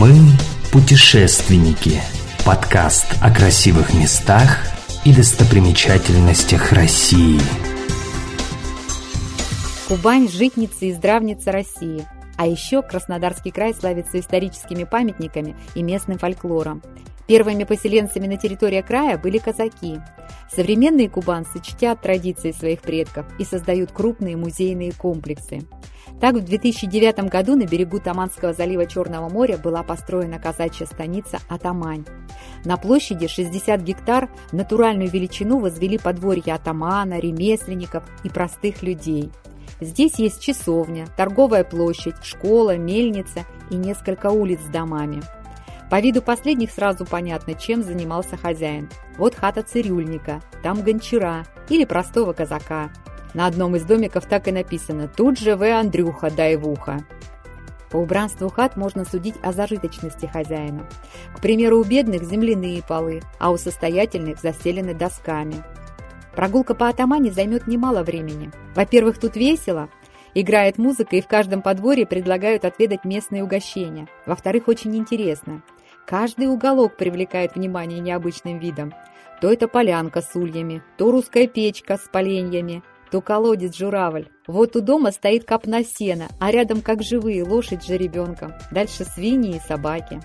Мы путешественники. Подкаст о красивых местах и достопримечательностях России. Кубань – житница и здравница России. А еще Краснодарский край славится историческими памятниками и местным фольклором. Первыми поселенцами на территории края были казаки. Современные кубанцы чтят традиции своих предков и создают крупные музейные комплексы. Так, в 2009 году на берегу Таманского залива Черного моря была построена казачья станица Атамань. На площади 60 гектар натуральную величину возвели подворья атамана, ремесленников и простых людей. Здесь есть часовня, торговая площадь, школа, мельница и несколько улиц с домами. По виду последних сразу понятно, чем занимался хозяин. Вот хата цирюльника, там гончара или простого казака. На одном из домиков так и написано «Тут же вы, Андрюха, дай в ухо». По убранству хат можно судить о зажиточности хозяина. К примеру, у бедных земляные полы, а у состоятельных застелены досками. Прогулка по Атамане займет немало времени. Во-первых, тут весело, играет музыка и в каждом подворье предлагают отведать местные угощения. Во-вторых, очень интересно. Каждый уголок привлекает внимание необычным видом. То это полянка с ульями, то русская печка с поленьями, то колодец-журавль. Вот у дома стоит копна сена, а рядом, как живые, лошадь с жеребенком. Дальше свиньи и собаки.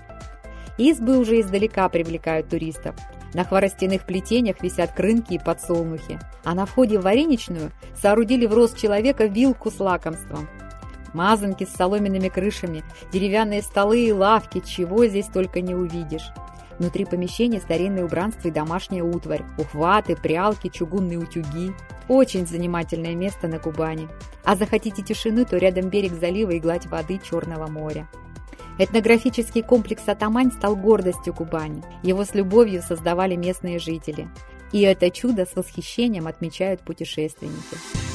Избы уже издалека привлекают туристов. На хворостяных плетениях висят крынки и подсолнухи, а на входе в вареничную соорудили в рост человека вилку с лакомством. Мазанки с соломенными крышами, деревянные столы и лавки, чего здесь только не увидишь. Внутри помещения старинное убранство и домашняя утварь, ухваты, прялки, чугунные утюги. Очень занимательное место на Кубани. А захотите тишины, то рядом берег залива и гладь воды Черного моря. Этнографический комплекс «Атамань» стал гордостью Кубани. Его с любовью создавали местные жители. И это чудо с восхищением отмечают путешественники.